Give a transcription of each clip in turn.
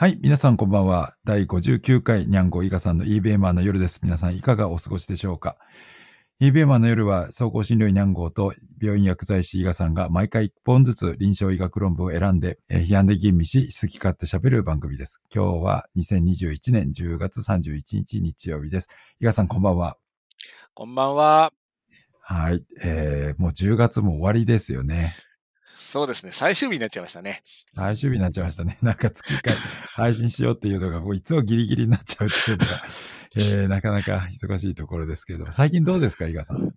はい、皆さんこんばんは。第59回ニャンゴイガさんのーの夜です。皆さんいかがお過ごしでしょうか？ーの夜は総合診療医ニャンゴーと病院薬剤師伊賀さんが毎回1本ずつ臨床医学論文を選んで、えー批判で吟味し、好き勝手喋る番組です。今日は2021年10月31日日曜日です。伊賀さんこんばんは。こんばんは。はい、えー、もう10月も終わりですよね。そうですね。最終日になっちゃいましたね。最終日になっちゃいましたね。なんか月1回配信しようっていうのが、もういつもギリギリになっちゃうっていうのが、えー、なかなか忙しいところですけれども、最近どうですか、伊賀さん？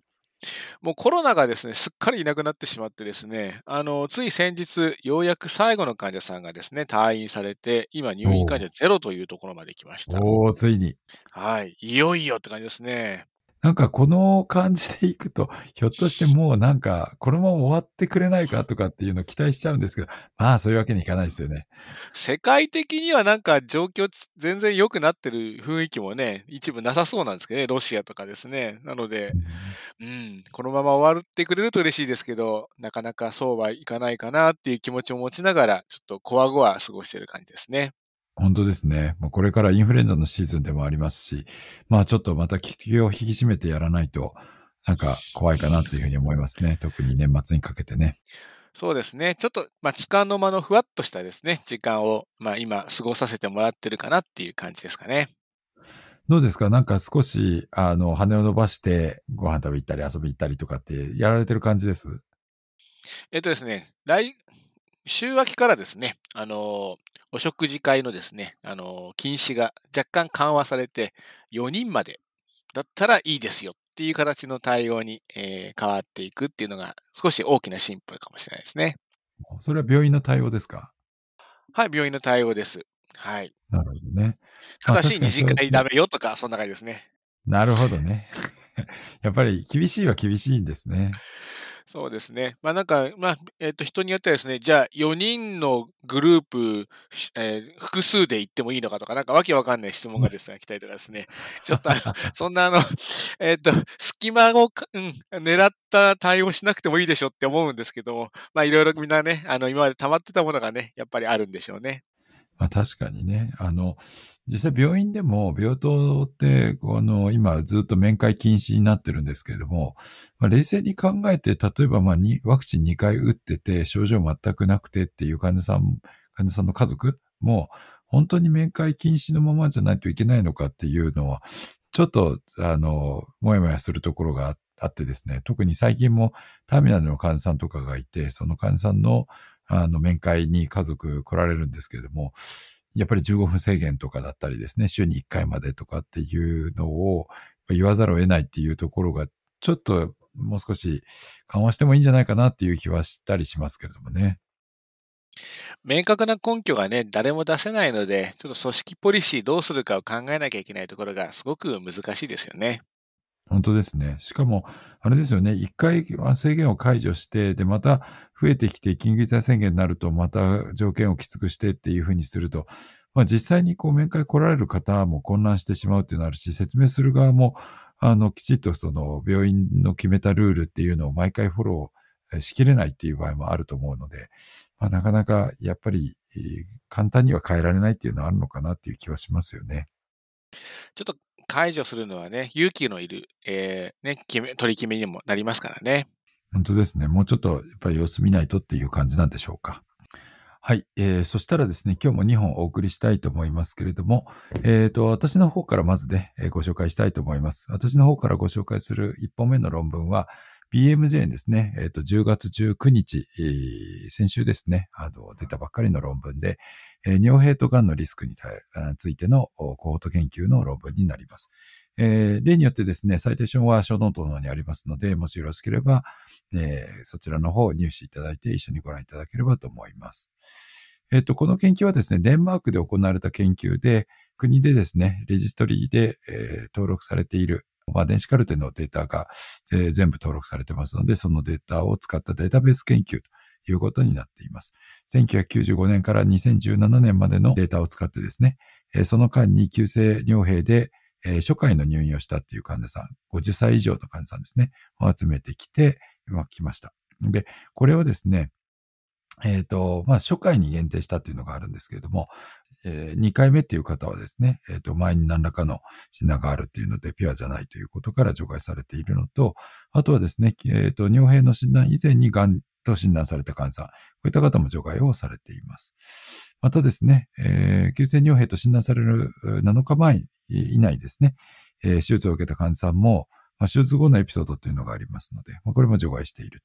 もうコロナがですね、すっかりいなくなってしまってですね、あの、つい先日、ようやく最後の患者さんがですね、退院されて、今入院患者ゼロというところまで来ました。おー、ついに。はい。いよいよって感じですね。なんかこの感じでいくと、ひょっとしてもうなんか、このまま終わってくれないか とかっていうのを期待しちゃうんですけど、まあそういうわけにいかないですよね。世界的にはなんか状況つ全然良くなってる雰囲気もね、一部なさそうなんですけどね、ロシアとかですね。なので、うん、このまま終わってくれると嬉しいですけど、なかなかそうはいかないかなっていう気持ちを持ちながら、ちょっとこわごわ過ごしてる感じですね。本当ですね。もうこれからインフルエンザのシーズンでもありますし、まあちょっとまた気を引き締めてやらないと、なんか怖いかなというふうに思いますね。特に年末にかけてね。そうですね。ちょっと、まあ、つかの間のふわっとしたですね、時間を、まあ、今、過ごさせてもらってるかなっていう感じですかね。どうですか？なんか少し、あの、羽を伸ばしてご飯食べ行ったり遊び行ったりとかってやられてる感じです？えっとですね、来、週明けからですね、あの、お食事会のですね、あの、禁止が若干緩和されて、4人までだったらいいですよっていう形の対応に、えー変わっていくっていうのが少し大きな進歩かもしれないですね。それは病院の対応ですか？はい、病院の対応です。はい。なるほどね。ただし、まあ二次会ダメよとか、そんな感じですね。なるほどね。やっぱり厳しいは厳しいんですね。そうですね。まあなんか、まあ、えっ、と、人によってはですね、じゃあ4人のグループ、しえー複数で行ってもいいのかとか、なんかわけわかんない質問がですね、来たりとかですね。ちょっとあの、そんなあの、えっ、と、隙間をか、うん、狙った対応しなくてもいいでしょって思うんですけども、まあいろいろみんなね、あの、今まで溜まってたものがね、やっぱりあるんでしょうね。まあ確かにね。あの、実際病院でも病棟って、この、今ずっと面会禁止になってるんですけれども、まあ、冷静に考えて、例えばまあにワクチン2回打ってて症状全くなくてっていう患者さん、患者さんの家族も、本当に面会禁止のままじゃないといけないのかっていうのは、ちょっと、あの、もやもやするところがあってですね、特に最近もターミナルの患者さんとかがいて、その患者さんのあの、面会に家族来られるんですけれども、やっぱり15分制限とかだったりですね、週に1回までとかっていうのを言わざるを得ないっていうところが、ちょっともう少し緩和してもいいんじゃないかなっていう気はしたりしますけれどもね。明確な根拠がね、誰も出せないので、ちょっと組織ポリシーどうするかを考えなきゃいけないところがすごく難しいですよね。本当ですね。しかも、あれですよね。一回制限を解除して、で、また増えてきて緊急事態宣言になると、また条件をきつくしてっていうふうにすると、まあ実際にこう面会来られる方も混乱してしまうっていうのあるし、説明する側も、あの、きちっとその病院の決めたルールっていうのを毎回フォローしきれないっていう場合もあると思うので、まあなかなかやっぱり簡単には変えられないっていうのはあるのかなっていう気はしますよね。ちょっと解除するのはね、勇気のいる、えーね、決め、取り決めにもなりますからね。本当ですね。もうちょっとやっぱり様子見ないとっていう感じなんでしょうか。はい。えー、そしたらですね、今日も2本お送りしたいと思いますけれども、えっ、と、私の方からまずね、えーご紹介したいと思います。私の方からご紹介する1本目の論文は、BMJ ですね、えっ、と、10月19日、えー先週ですね、あの、出たばっかりの論文で、えー尿閉と癌のリスクについてのコホート研究の論文になります。えー例によってですね、サイテーションはショーノートの方にありますので、もしよろしければ、えーそちらの方を入手いただいて一緒にご覧いただければと思います。えっ、と、この研究はですね、デンマークで行われた研究で、国でですね、レジストリーで、えー登録されている、まあ、電子カルテのデータが、えー全部登録されてますので、そのデータを使ったデータベース研究ということになっています。1995年から2017年までのデータを使ってですね、えーその間に急性尿閉で、えー初回の入院をしたっていう患者さん、50歳以上の患者さんですね、を集めてきて、ま、来ました。で、これをですね、えっ、ー、と、まあ、初回に限定したっていうのがあるんですけれども、えー、2回目っていう方はですね、えっ、ー、と、前に何らかの診断があるっていうので、ピュアじゃないということから除外されているのと、あとはですね、えっ、ー、と、尿変の診断以前に癌と診断された患者さん、こういった方も除外をされています。またですね、え、急性尿変と診断される7日前以内ですね、え、手術を受けた患者さんも、まあ、手術後のエピソードというのがありますので、まあ、これも除外している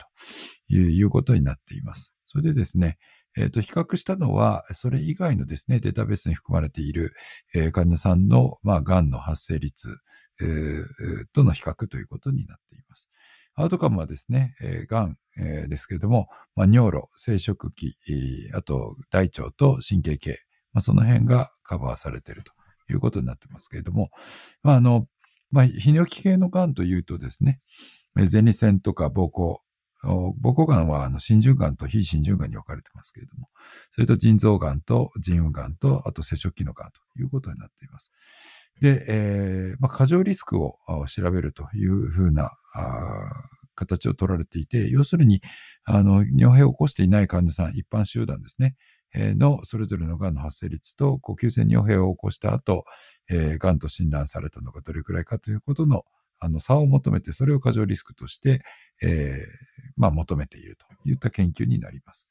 ということになっています。それでですね、えっ、と、比較したのは、それ以外のですね、データベースに含まれている、え、患者さんの、まあ、癌の発生率、え、との比較ということになっています。アウトカムはですね、えー、癌、えー、ですけれども、まあ、尿路、生殖器、えー、あと大腸と神経系、まあ、その辺がカバーされているということになってますけれども、まあ、あの、まあ、泌尿器系の癌というとですね、前立腺とか膀胱、膀胱がんはあの真珠がんと非真珠がんに分かれてますけれども、それと腎臓がんと腎右がんと、あと接触器のがんということになっています。で、えーまあ、過剰リスクを調べるというふうな形を取られていて、要するに、あの、尿閉を起こしていない患者さん、一般集団ですね、えー、のそれぞれのがんの発生率と、呼吸性尿閉を起こした後、えー、がんと診断されたのがどれくらいかということのあの差を求めて、それを過剰リスクとして、えー、まあ、求めているといった研究になります。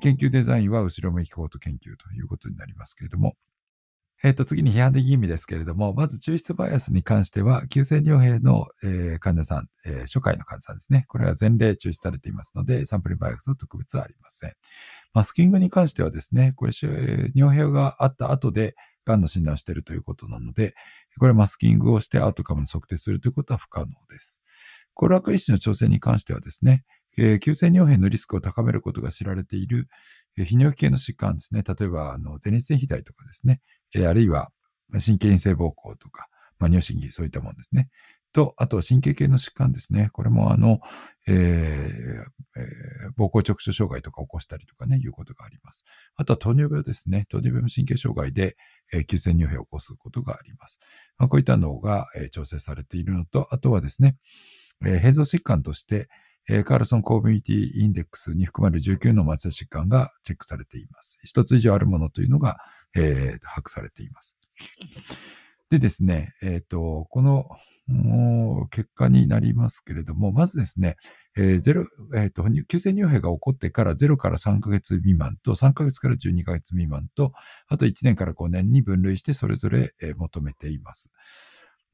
研究デザインは後ろ向きコート研究ということになりますけれども、えっ、ー、と、次に批判的意味ですけれども、まず抽出バイアスに関しては、急性尿閉の、えー、患者さん、えー、初回の患者さんですね。これは前例抽出されていますので、サンプリンバイアスは特別はありません。マスキングに関してはですね、これ、尿閉があった後で、癌の診断をしているということなので、これはマスキングをしてアウトカムに測定するということは不可能です。コロラク因子の調整に関してはですね、えー、急性尿変のリスクを高めることが知られている、えー、泌尿器系の疾患ですね。例えば、あの、前立腺肥大とかですね。えー、あるいは、神経陰性膀胱とか、まあ、尿神経、そういったものですね。と、あと神経系の疾患ですね。これもあの、えーえー、膀胱直腸障害とか起こしたりとかね、いうことがあります。あとは糖尿病ですね。糖尿病の神経障害で、えー、急性尿閉を起こすことがあります。まあ、こういったのが、えー、調整されているのと、あとはですね、えー、変造疾患として、えー、カールソンコミュニティインデックスに含まれる19の末疾患がチェックされています。一つ以上あるものというのが、えー、把握されています。でですね、えっ、ー、と、この結果になりますけれども、まずですね、えー、ゼロ、えっ、ー、と、急性乳閉が起こってから0から3ヶ月未満と3ヶ月から12ヶ月未満と、あと1年から5年に分類してそれぞれ、えー、求めています。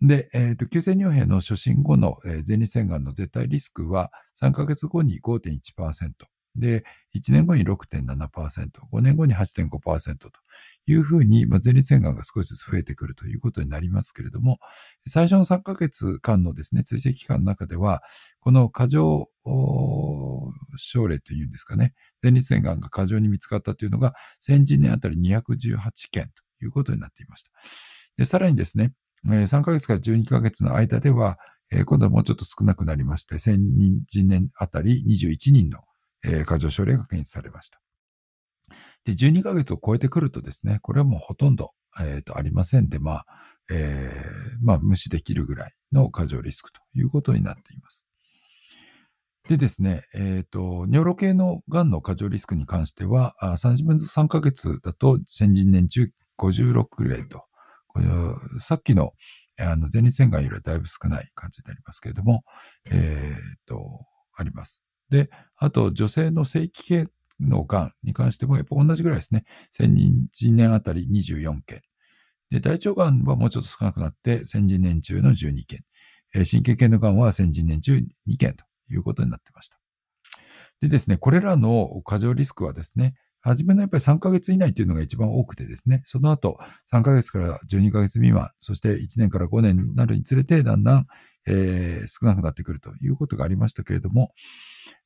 で、えっ、ー、と、急性尿閉の初診後の、えー、前立腺がんの絶対リスクは3ヶ月後に5.1%。で、1年後に6.7%、5年後に8.5%というふうに、まあ、前立腺がんが少しずつ増えてくるということになりますけれども、最初の3ヶ月間のですね、追跡期間の中では、この過剰症例というんですかね、前立腺がんが過剰に見つかったというのが、先人年あたり218件ということになっていました。で、さらにですね、3ヶ月から12ヶ月の間では、今度はもうちょっと少なくなりまして、1000人年あたり21人のえー、過剰症例が検出されました。で、12ヶ月を超えてくるとですね、これはもうほとんど、えっ、ー、と、ありませんで、まあ、えー、まあ、無視できるぐらいの過剰リスクということになっています。でですね、えっ、ー、と、尿路系の癌の過剰リスクに関しては、3ヶ月だと先人年中56例と、これさっきのあの前立腺がんよりはだいぶ少ない感じになりますけれども、えっ、ー、と、あります。で、あと女性の正規系の癌に関してもやっぱ同じぐらいですね。1000人年あたり24件。で、大腸癌はもうちょっと少なくなって1000人年中の12件。えー、神経系の癌は1000人年中2件ということになってました。でですね、これらの過剰リスクはですね、初めのやっぱり3ヶ月以内というのが一番多くてですね、その後3ヶ月から12ヶ月未満、そして1年から5年になるにつれてだんだん、えー、少なくなってくるということがありましたけれども、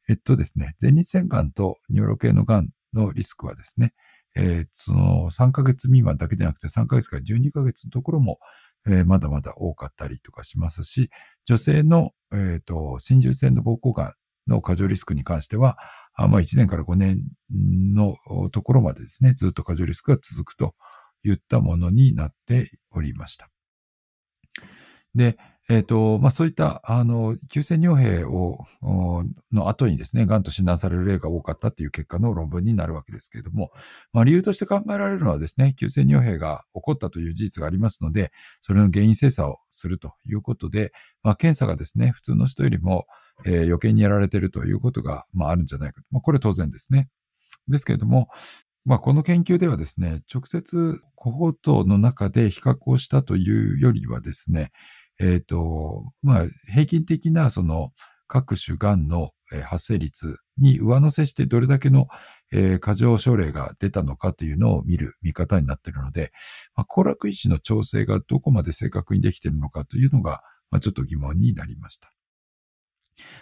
えっとですね、前立腺がんと尿路系のがんのリスクはですね、えー、その3ヶ月未満だけでなくて3ヶ月から12ヶ月のところも、えー、まだまだ多かったりとかしますし、女性の、えっ、ー、と、心中性の膀胱がんの過剰リスクに関しては、あまあ、1年から5年のところまでですね、ずっと過剰リスクが続くといったものになっておりました。で、えっ、ー、と、まあ、そういった、あの、急性尿閉を、の後にですね、癌と診断される例が多かったっていう結果の論文になるわけですけれども、まあ、理由として考えられるのはですね、急性尿閉が起こったという事実がありますので、それの原因精査をするということで、まあ、検査がですね、普通の人よりも、えー、余計にやられているということが、まあ、あるんじゃないかと。まあ、これ当然ですね。ですけれども、まあ、この研究ではですね、直接コホートの中で比較をしたというよりはですね、えっ、ー、と、まあ、平均的なその各種癌の発生率に上乗せしてどれだけの、えー、過剰症例が出たのかというのを見る見方になっているので、まあ、行楽維持の調整がどこまで正確にできているのかというのが、まあ、ちょっと疑問になりました。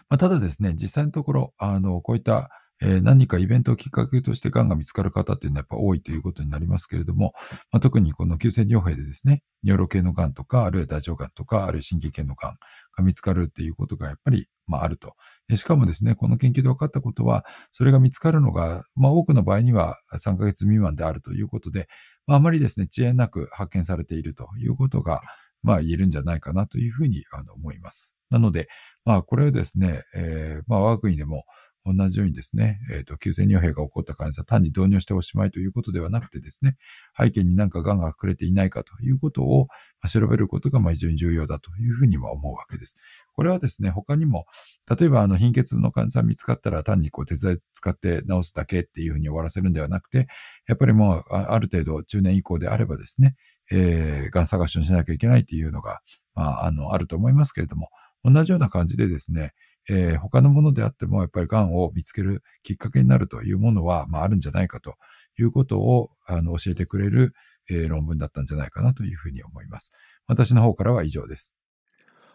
まあ、ただですね、実際のところ、あの、こういったえー、何かイベントをきっかけとして癌が見つかる方っていうのはやっぱ多いということになりますけれども、まあ、特にこの急性尿閉でですね、尿路系の癌とか、あるいは大腸癌とか、あるいは神経系の癌が見つかるっていうことがやっぱり、まあ、あると。しかもですね、この研究で分かったことは、それが見つかるのが、まあ、多くの場合には3ヶ月未満であるということで、まあ、あまりですね、遅延なく発見されているということが、まあ、言えるんじゃないかなというふうにあの思います。なので、まあ、これをですね、えー、まあ、我が国でも、同じようにですね、えっ、ー、と、急性尿閉が起こった患者さん単に導入しておしまいということではなくてですね、背景になんか癌が隠れていないかということを調べることが非常に重要だというふうには思うわけです。これはですね、他にも、例えばあの貧血の患者さん見つかったら単にこう手伝い使って治すだけっていうふうに終わらせるんではなくて、やっぱりもうある程度中年以降であればですね、えー、癌探しをしなきゃいけないっていうのが、まあ、あの、あると思いますけれども、同じような感じでですね、えー、他のものであっても、やっぱり癌を見つけるきっかけになるというものは、まあ、あるんじゃないかということを、あの、教えてくれる、えー、論文だったんじゃないかなというふうに思います。私の方からは以上です。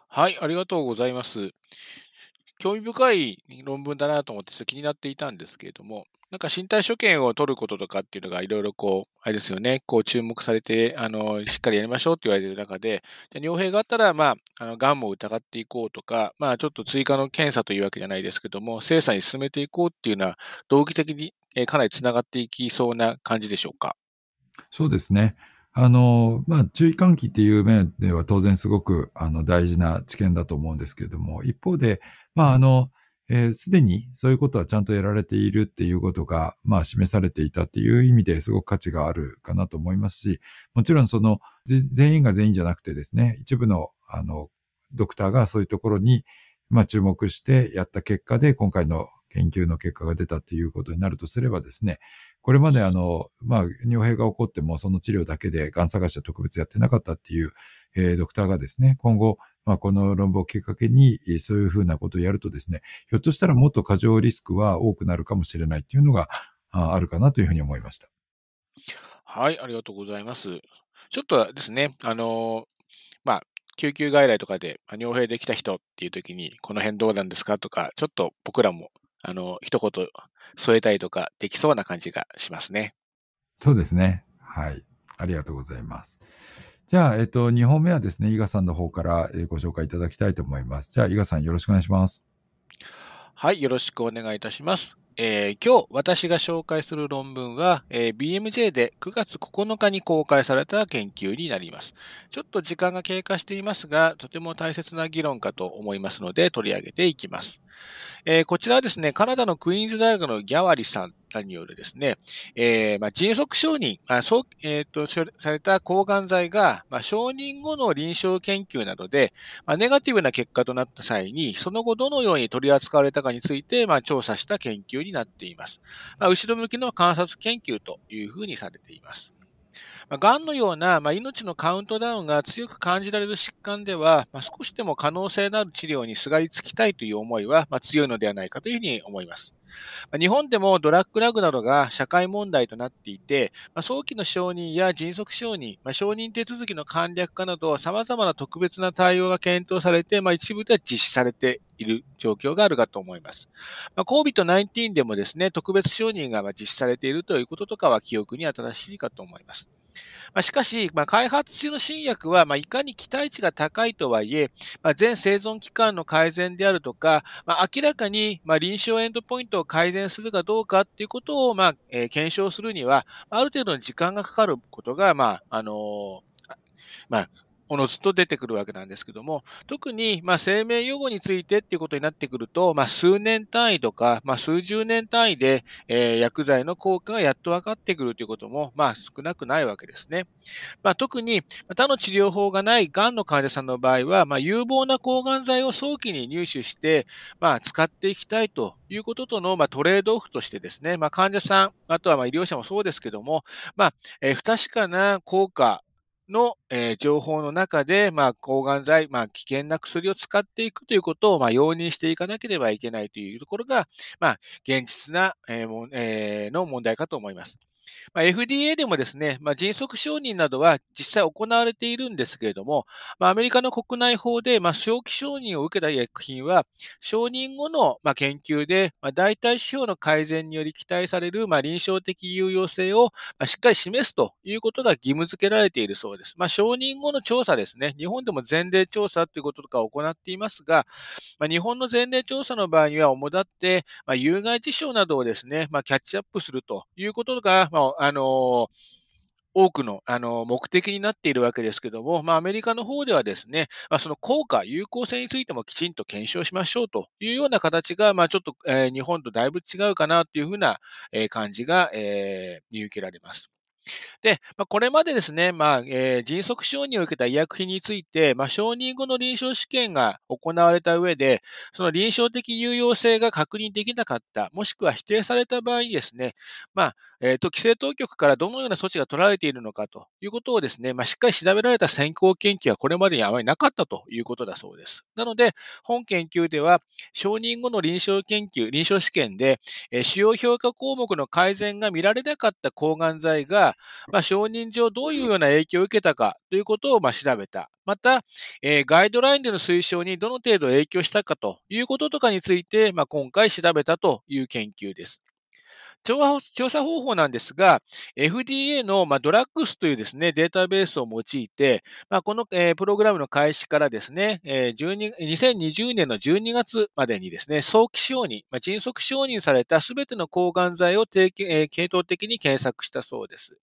はい、ありがとうございます。興味深い論文だなと思って気になっていたんですけれども、なんか身体所見を取ることとかっていうのがいろいろこう、あれですよね、こう注目されて、あの、しっかりやりましょうって言われている中で、じゃ尿閉があったら、まあ、あの、癌も疑っていこうとか、まあ、ちょっと追加の検査というわけじゃないですけども、精査に進めていこうっていうのは、動機的に、えかなりつながっていきそうな感じでしょうか？そうですね。あの、まあ、注意喚起っていう面では当然すごく、あの、大事な知見だと思うんですけれども、一方で、まあ、あの、えす、でにそういうことはちゃんとやられているっていうことが、まあ示されていたっていう意味ですごく価値があるかなと思いますし、もちろんその全員が全員じゃなくてですね、一部のあのドクターがそういうところにまあ注目してやった結果で今回の研究の結果が出たっていうことになるとすればですね、これまであの、まあ、尿閉が起こってもその治療だけで癌探しは特別やってなかったっていう、えー、ドクターがですね、今後、まあ、この論文をきっかけに、そういうふうなことをやるとですね、ひょっとしたらもっと過剰リスクは多くなるかもしれないっていうのがあるかなというふうに思いました。はい、ありがとうございます。ちょっとですね、あのまあ、救急外来とかで、尿閉できた人っていう時に、この辺どうなんですかとか、ちょっと僕らもあの、一言添えたりとかできそうな感じがしますね。そうですね。はい。ありがとうございます。じゃあ、えっと、2本目はですね、伊賀さんの方からご紹介いただきたいと思います。じゃあ、伊賀さんよろしくお願いします。はい、よろしくお願いいたします。えー、今日私が紹介する論文は、えー、BMJ で9月9日に公開された研究になります。ちょっと時間が経過していますが、とても大切な議論かと思いますので取り上げていきます。えー、こちらはですね、カナダのクイーンズ大学のギャワリさんによるですね、えー、まあ、迅速承認、あ、そう、えっ、ー、と、された抗がん剤が、まあ、承認後の臨床研究などで、まあ、ネガティブな結果となった際に、その後どのように取り扱われたかについて、まあ、調査した研究になっています。まあ、後ろ向きの観察研究というふうにされています。まあ、癌のような、まあ、命のカウントダウンが強く感じられる疾患では、まあ、少しでも可能性のある治療にすがりつきたいという思いは、まあ、強いのではないかというふうに思います。日本でもドラッグラグなどが社会問題となっていて、早期の承認や迅速承認、承認手続きの簡略化など様々な特別な対応が検討されて、一部では実施されている状況があるかと思います。COVID-19 でもですね、特別承認が実施されているということとかは記憶に新しいかと思います。まあ、しかし、まあ、開発中の新薬は、まあ、いかに期待値が高いとはいえ、まあ、全生存期間の改善であるとか、まあ、明らかに、まあ、臨床エンドポイントを改善するかどうかっていうことを、まあ、えー、検証するには、ある程度の時間がかかることが、まあ、あのー、まあ、おのずと出てくるわけなんですけども、特に、まあ、生命予後についてっていうことになってくると、まあ、数年単位とか、まあ、数十年単位で、えー、薬剤の効果がやっと分かってくるということも、まあ、少なくないわけですね。まあ、特に、他の治療法がない癌の患者さんの場合は、まあ、有望な抗がん剤を早期に入手して、まあ、使っていきたいということとの、まあ、トレードオフとしてですね、まあ、患者さん、あとはまあ医療者もそうですけども、まあ、えー、不確かな効果の、えー、情報の中で、まあ、抗がん剤、まあ、危険な薬を使っていくということを、まあ、容認していかなければいけないというところが、まあ、現実な、えーえー、の問題かと思います。まあ、FDA でもですね、まあ、迅速承認などは実際行われているんですけれども、まあ、アメリカの国内法で、まあ、早期承認を受けた薬品は、承認後の、まあ、研究で、まあ、代替指標の改善により期待される、まあ、臨床的有用性を、まあ、しっかり示すということが義務付けられているそうです。まあ、承認後の調査ですね。日本でも前例調査ということとかを行っていますが、まあ、日本の前例調査の場合には、主だって、まあ、有害事象などをですね、まあ、キャッチアップするということが、まあ、あの多くの、あの、目的になっているわけですけども、まあ、アメリカの方ではですね、まあ、その効果、有効性についてもきちんと検証しましょうというような形が、まあ、ちょっと、えー、日本とだいぶ違うかなというふうな、えー、感じが、えー、見受けられます。で、まあ、これまでですね、まあ、えー、迅速承認を受けた医薬品について、まあ、承認後の臨床試験が行われた上で、その臨床的有用性が確認できなかった、もしくは否定された場合にですね、まあ、えっ、と、規制当局からどのような措置が取られているのかということをですね、まあ、しっかり調べられた先行研究はこれまでにあまりなかったということだそうです。なので、本研究では、承認後の臨床研究、臨床試験で、えー、主要評価項目の改善が見られなかった抗がん剤が、まあ、承認上どういうような影響を受けたかということをまあ調べた。また、えー、ガイドラインでの推奨にどの程度影響したかということとかについて、まあ、今回調べたという研究です。調査方法なんですが、FDA の、まあ、ドラッグスというですね、データベースを用いて、まあ、この、えー、プログラムの開始からですね、えー、2020年の12月までにですね、早期承認、まあ、迅速承認されたすべての抗がん剤を提携、えー、系統的に検索したそうです。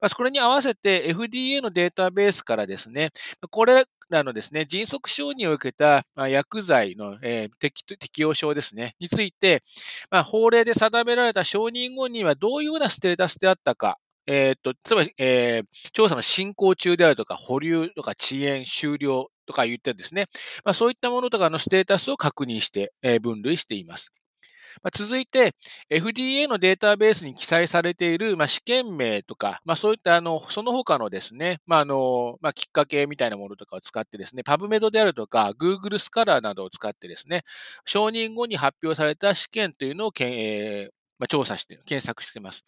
まあ、これに合わせて FDA のデータベースからですね、これらのですね、迅速承認を受けた、薬剤の、え、適適用症ですね、について、まあ、法令で定められた承認後にはどういうようなステータスであったか、えー、っと、例えば、えー、調査の進行中であるとか、保留とか遅延、終了とか言ってですね、まあ、そういったものとかのステータスを確認して、えー、分類しています。ま、続いて、FDA のデータベースに記載されている、ま、試験名とか、ま、そういったあの、その他のですね、まあ、の、ま、きっかけみたいなものとかを使ってですね、PubMed であるとか、Google スカラーなどを使ってですね、承認後に発表された試験というのを、えまあ、調査して、検索してます。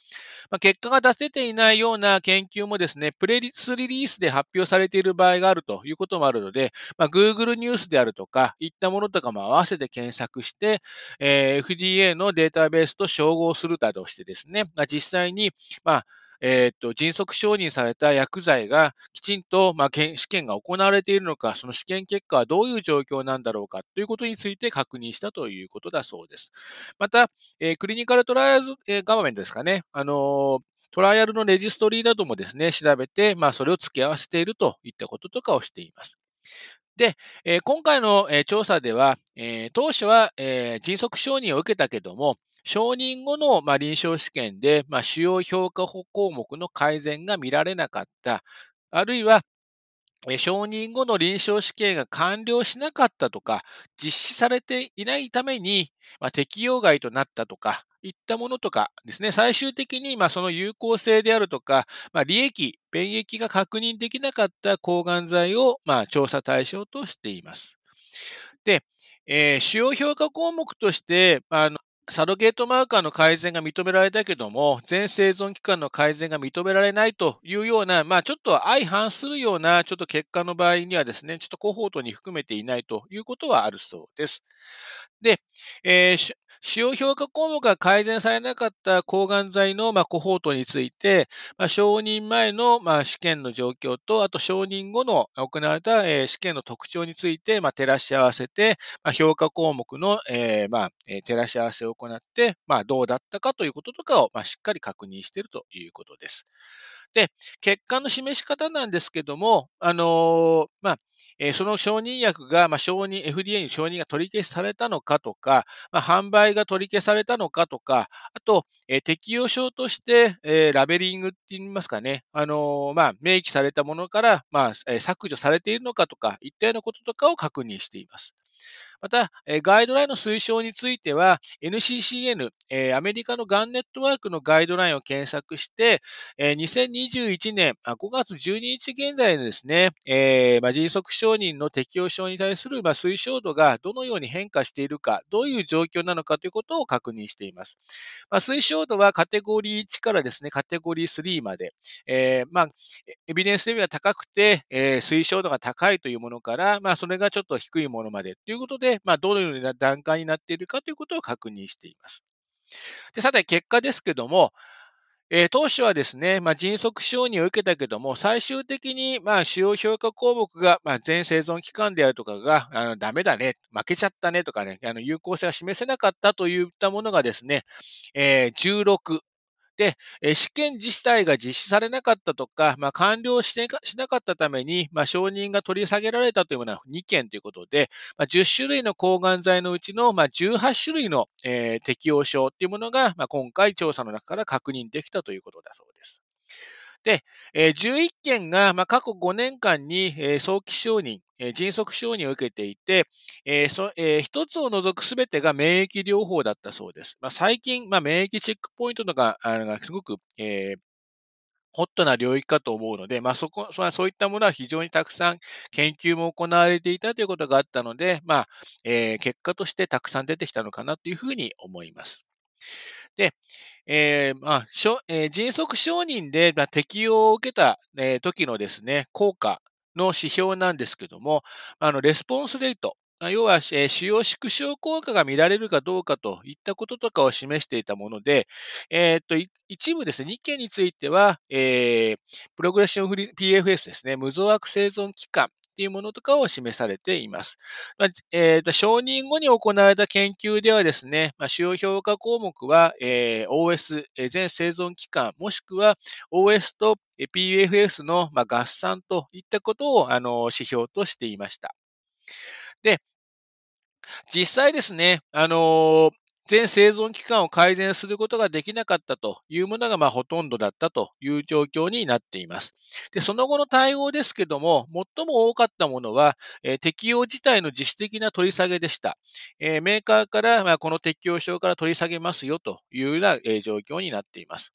まあ、結果が出せていないような研究もですね、プレリスリリースで発表されている場合があるということもあるので、まあ、Google ニュースであるとか、いったものとかも合わせて検索して、えー、FDA のデータベースと照合するなどしてですね、まあ、実際に、まあ、えっ、と、迅速承認された薬剤がきちんと、まあ、試験が行われているのか、その試験結果はどういう状況なんだろうかということについて確認したということだそうです。また、えー、クリニカルトライアルズ、えー、ガバメントですかね。あのートライアルのレジストリーなどもですね、調べて、まあ、それを付け合わせているといったこととかをしています。で、え、今回の、え、調査では、え、当初は、え迅速承認を受けたけども、承認後の、まあ、臨床試験で、まあ、主要評価項目の改善が見られなかった、あるいは、承認後の臨床試験が完了しなかったとか、実施されていないために、まあ、適用外となったとか、いったものとかですね、最終的にまあその有効性であるとか、まあ、利益、便益が確認できなかった抗がん剤をまあ調査対象としています。で、えー、主要評価項目として、あのサロゲートマーカーの改善が認められたけども、全生存期間の改善が認められないというような、まあちょっと相反するようなちょっと結果の場合にはですね、ちょっとコホートに含めていないということはあるそうです。で、えー、使用評価項目が改善されなかった抗がん剤の、まあ、コホートについて、まあ、承認前の、まあ、試験の状況と、あと承認後の行われた、え、試験の特徴について、まあ、照らし合わせて、まあ、評価項目の、え、まあ、照らし合わせを行って、まあ、どうだったかということとかを、まあ、しっかり確認しているということです。で、結果の示し方なんですけども、あのー、まあ、えー、その承認薬が、まあ、承認、FDA に承認が取り消しされたのかとか、まあ、販売が取り消されたのかとか、あと、えー、適用症として、えー、ラベリングって言いますかね、あのまあ、明記されたものから、まあ、削除されているのかとか、いったようなこととかを確認しています。また、ガイドラインの推奨については、NCCN、アメリカのガンネットワークのガイドラインを検索して、2021年5月12日現在のですね、迅速承認の適用症に対する推奨度がどのように変化しているか、どういう状況なのかということを確認しています。推奨度はカテゴリー1からですね、カテゴリー3まで、エビデンスレベルが高くて、推奨度が高いというものから、それがちょっと低いものまでということで、まあ、どのような段階になっているかということを確認しています。で、さて、結果ですけども、えー、当初はですね、まあ、迅速承認を受けたけども、最終的に、まあ、使用評価項目が、まあ、全生存期間であるとかが、あの、ダメだね、負けちゃったねとかね、あの、有効性が示せなかったといったものがですね、えー、16、で、試験自体が実施されなかったとか、まあ、完了しなかったために、まあ、承認が取り下げられたというものは2件ということで、まあ、10種類の抗がん剤のうちの、まあ、18種類の、えー、適用症というものが、まあ、今回調査の中から確認できたということだそうです。で、11件が、過去5年間に、早期承認、え、迅速承認を受けていて、えーそえー、一つを除くすべてが免疫療法だったそうです。まあ、最近、まあ、免疫チェックポイントとかがすごく、えー、ホットな領域かと思うので、まあ、そこ、そういったものは非常にたくさん研究も行われていたということがあったので、まあ、えー、結果としてたくさん出てきたのかなというふうに思います。で、えー、まあ、しょえー、迅速承認で、まあ、適用を受けた、えー、時のですね、効果の指標なんですけども、あの、レスポンスレート、要は、えー、使用縮小効果が見られるかどうかといったこととかを示していたもので、えー、っと、一部ですね、2件については、えー、プログレッションフリー PFS ですね、無増悪生存期間っていうものとかを示されています。まあ、えーと、承認後に行われた研究ではですね、まあ、主要評価項目は、えー、OS、え、全生存期間、もしくは OS と PFS の、まあ、合算といったことをあの指標としていました。で、実際ですね、あの全生存期間を改善することができなかったというものがまあほとんどだったという状況になっています。で、その後の対応ですけども、最も多かったものは、えー、適用自体の自主的な取り下げでした。えー、メーカーから、まあ、この適用証から取り下げますよというような、えー、状況になっています。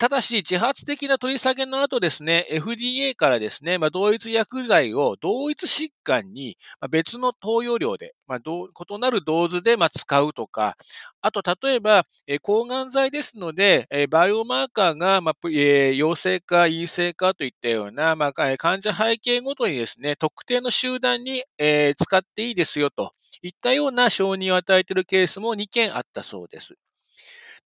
ただし、自発的な取り下げの後ですね、FDA からですね、まあ、同一薬剤を同一疾患に別の投与量で、まあ、異なるドーズでま使うとか、あと、例えば、抗がん剤ですので、バイオマーカーが、まあ、陽性か陰性かといったような、まあ、患者背景ごとにですね、特定の集団に、使っていいですよといったような承認を与えているケースも2件あったそうです。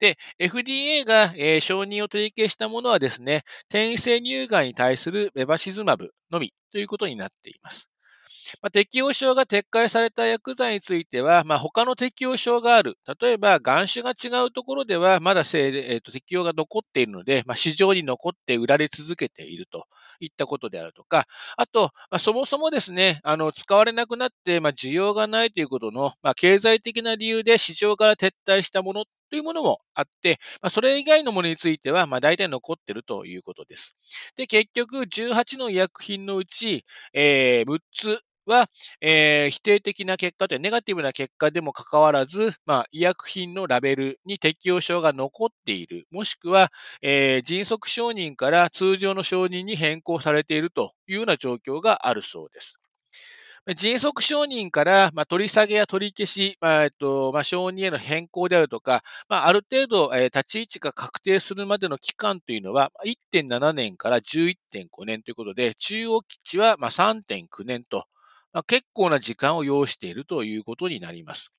で、FDA が、えー、承認を取り消したものはですね、転移性乳がんに対するベバシズマブのみということになっています。まあ、適用症が撤回された薬剤については、まあ、他の適用症がある。例えば、眼種が違うところでは、まだ、えーと、適用が残っているので、まあ、市場に残って売られ続けているといったことであるとか、あと、まあ、そもそもですね、あの、使われなくなって、まあ、需要がないということの、まあ、経済的な理由で市場から撤退したものというものもあって、まあ、それ以外のものについては、まあ、大体残っているということです。で、結局、18の医薬品のうち、えー、6つは、えー、否定的な結果というネガティブな結果でもかかわらず、まあ、医薬品のラベルに適用症が残っている、もしくは、えー、迅速承認から通常の承認に変更されているというような状況があるそうです。迅速承認から、まあ、取り下げや取り消し、まあえっとまあ、承認への変更であるとか、まあ、ある程度、えー、立ち位置が確定するまでの期間というのは、1.7年から11.5年ということで、中央基地はまあ3.9年と、まあ、結構な時間を要しているということになります。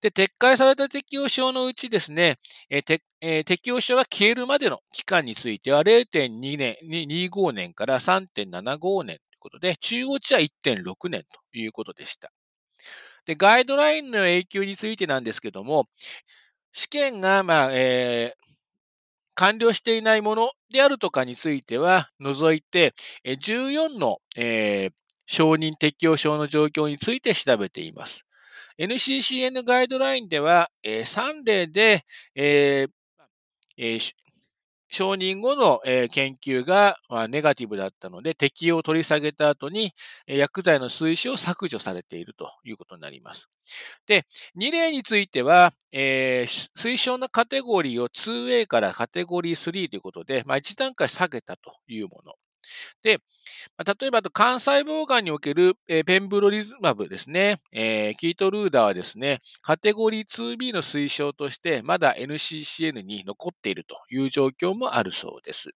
で、撤回された適用症のうちですね、えーえー適用症が消えるまでの期間については0.2年、25年から3.75年ことで、中央値は1.6年ということでした。で、ガイドラインの永久についてなんですけども、試験が、まあ、えー完了していないものであるとかについては除いて、14の、えー承認適用症の状況について調べています。NCCN ガイドラインでは、えー3例で、えー承認後の、研究が、ネガティブだったので、適用を取り下げた後に、薬剤の推奨を削除されているということになります。で、2例については、えー推奨のカテゴリーを 2A からカテゴリー3ということで、まあ、1段階下げたというもの。で、例えば、あと幹細胞がんにおける、ペンブロリズマブですね、えーキートルーダーはですね、カテゴリー 2B の推奨として、まだ NCCN に残っているという状況もあるそうです。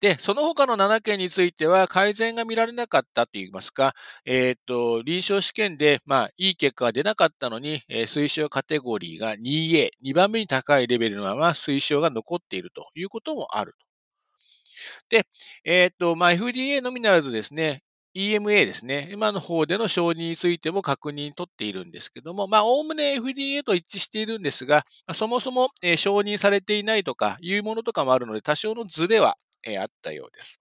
で、その他の7件については改善が見られなかったといいますか、えーと、臨床試験で、まあ、いい結果が出なかったのに、えー推奨カテゴリーが 2A、2番目に高いレベルのまま推奨が残っているということもあると。で、えーと、まあ、FDA のみならずですね、EMA ですね。今の方での承認についても確認取っているんですけども、まあ、おおむね FDA と一致しているんですが、そもそも、えー承認されていないとかいうものとかもあるので、多少のズレは、えーあったようです。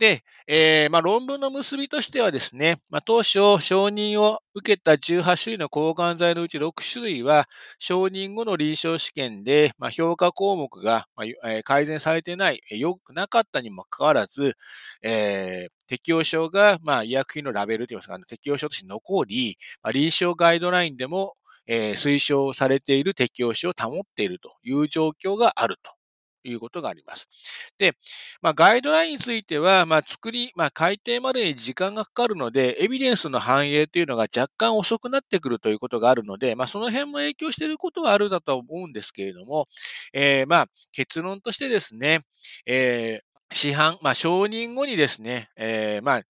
で、えーまあ、論文の結びとしてはですね、まあ、当初承認を受けた18種類の抗がん剤のうち6種類は承認後の臨床試験で、まあ、評価項目が、まあ改善されてない、良くなかったにもかかわらず、えー適用症が、まあ、医薬品のラベルといいますか、適用症として残り、まあ、臨床ガイドラインでも、えー推奨されている適用症を保っているという状況があると。いうことがあります。で、まあ、ガイドラインについては、まあ、作り、まあ、改定までに時間がかかるので、エビデンスの反映というのが若干遅くなってくるということがあるので、まあ、その辺も影響していることはあるだと思うんですけれども、えーまあ、結論としてですね、えー市販、まあ、承認後にですね、えーまあ、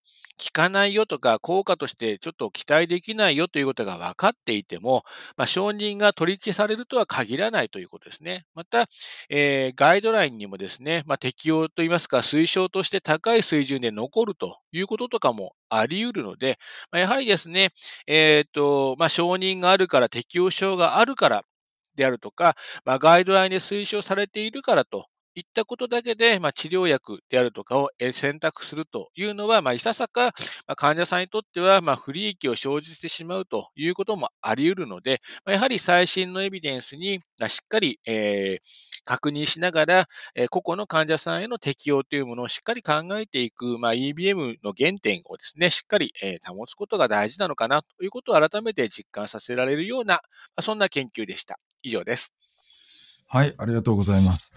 効かないよとか、効果としてちょっと期待できないよということが分かっていても、まあ、承認が取り消されるとは限らないということですね。また、えーガイドラインにもですね、まあ、適用といいますか、推奨として高い水準で残るということとかもあり得るので、まあ、やはりですね、えっ、と、まあ、承認があるから、適用症があるからであるとか、まあ、ガイドラインで推奨されているからといったことだけで、まあ、治療薬であるとかを選択するというのは、まあ、いささか、まあ、患者さんにとっては、まあ、不利益を生じてしまうということもあり得るので、まあ、やはり最新のエビデンスにまあしっかり、えー確認しながら、えー個々の患者さんへの適用というものをしっかり考えていく、まあ、EBM の原点をですね、しっかり、えー保つことが大事なのかなということを改めて実感させられるような、まあ、そんな研究でした。以上です。はい、ありがとうございます。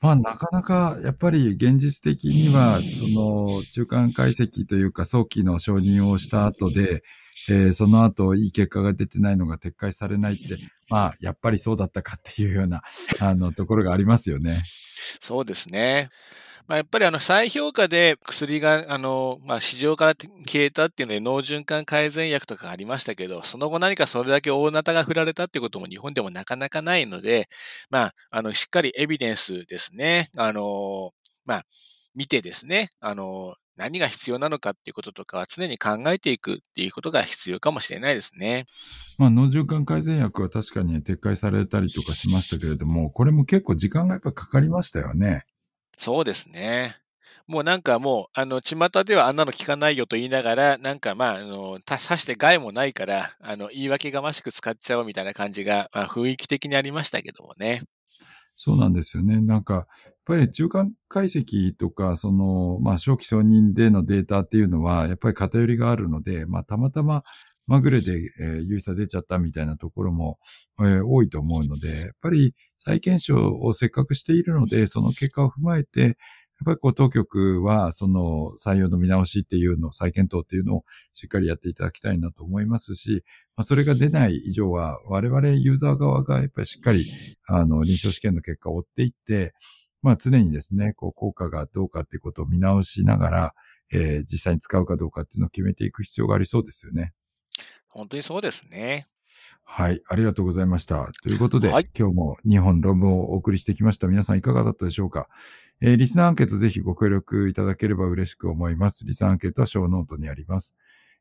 まあ、なかなか、やっぱり現実的には、その、中間解析というか、早期の承認をした後で、えーその後、いい結果が出てないのが撤回されないって、まあ、やっぱりそうだったかっていうような、あの、ところがありますよね。そうですね。まあ、やっぱりあの再評価で薬があの、まあ、市場から消えたっていうので脳循環改善薬とかありましたけど、その後何かそれだけ大なたが振られたっていうことも日本でもなかなかないので、まあ、あのしっかりエビデンスですね、あの、まあ、見てですね、あの、何が必要なのかっていうこととかは常に考えていくっていうことが必要かもしれないですね。まあ、脳循環改善薬は確かに撤回されたりとかしましたけれども、これも結構時間がやっぱかかりましたよね。そうですね。もうなんかもう、あの、巷ではあんなの聞かないよと言いながら、なんかまあ、あの、た、さして害もないから、あの、言い訳がましく使っちゃおうみたいな感じが、まあ、雰囲気的にありましたけどもね。そうなんですよね。なんか、やっぱり中間解析とか、その、まあ、早期承認でのデータっていうのは、やっぱり偏りがあるので、まあ、たまたままぐれで、えー有意差出ちゃったみたいなところも、えー多いと思うので、やっぱり再検証をせっかくしているので、その結果を踏まえて、やっぱりこう当局は、その採用の見直しっていうのを、再検討っていうのをしっかりやっていただきたいなと思いますし、まあ、それが出ない以上は、我々ユーザー側がやっぱりしっかり、あの、臨床試験の結果を追っていって、まあ常にですね、こう効果がどうかっていうことを見直しながら、えー実際に使うかどうかっていうのを決めていく必要がありそうですよね。本当にそうですね。はい、ありがとうございました。ということで、はい今日も2本論文をお送りしてきました。皆さんいかがだったでしょうか？えーリスナーアンケートぜひご協力いただければ嬉しく思います。リスナーアンケートはショーノートにあります。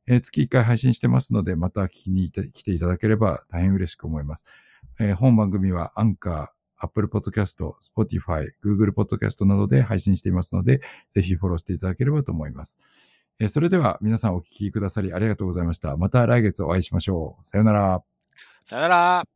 えー月1回配信してますので、また聞きに来ていただければ大変嬉しく思います。えー本番組はアンカー、Apple Podcast、Spotify、Google Podcast などで配信していますので、ぜひフォローしていただければと思います。えーそれでは皆さんお聞きくださりありがとうございました。また来月お会いしましょう。さよなら。さよなら。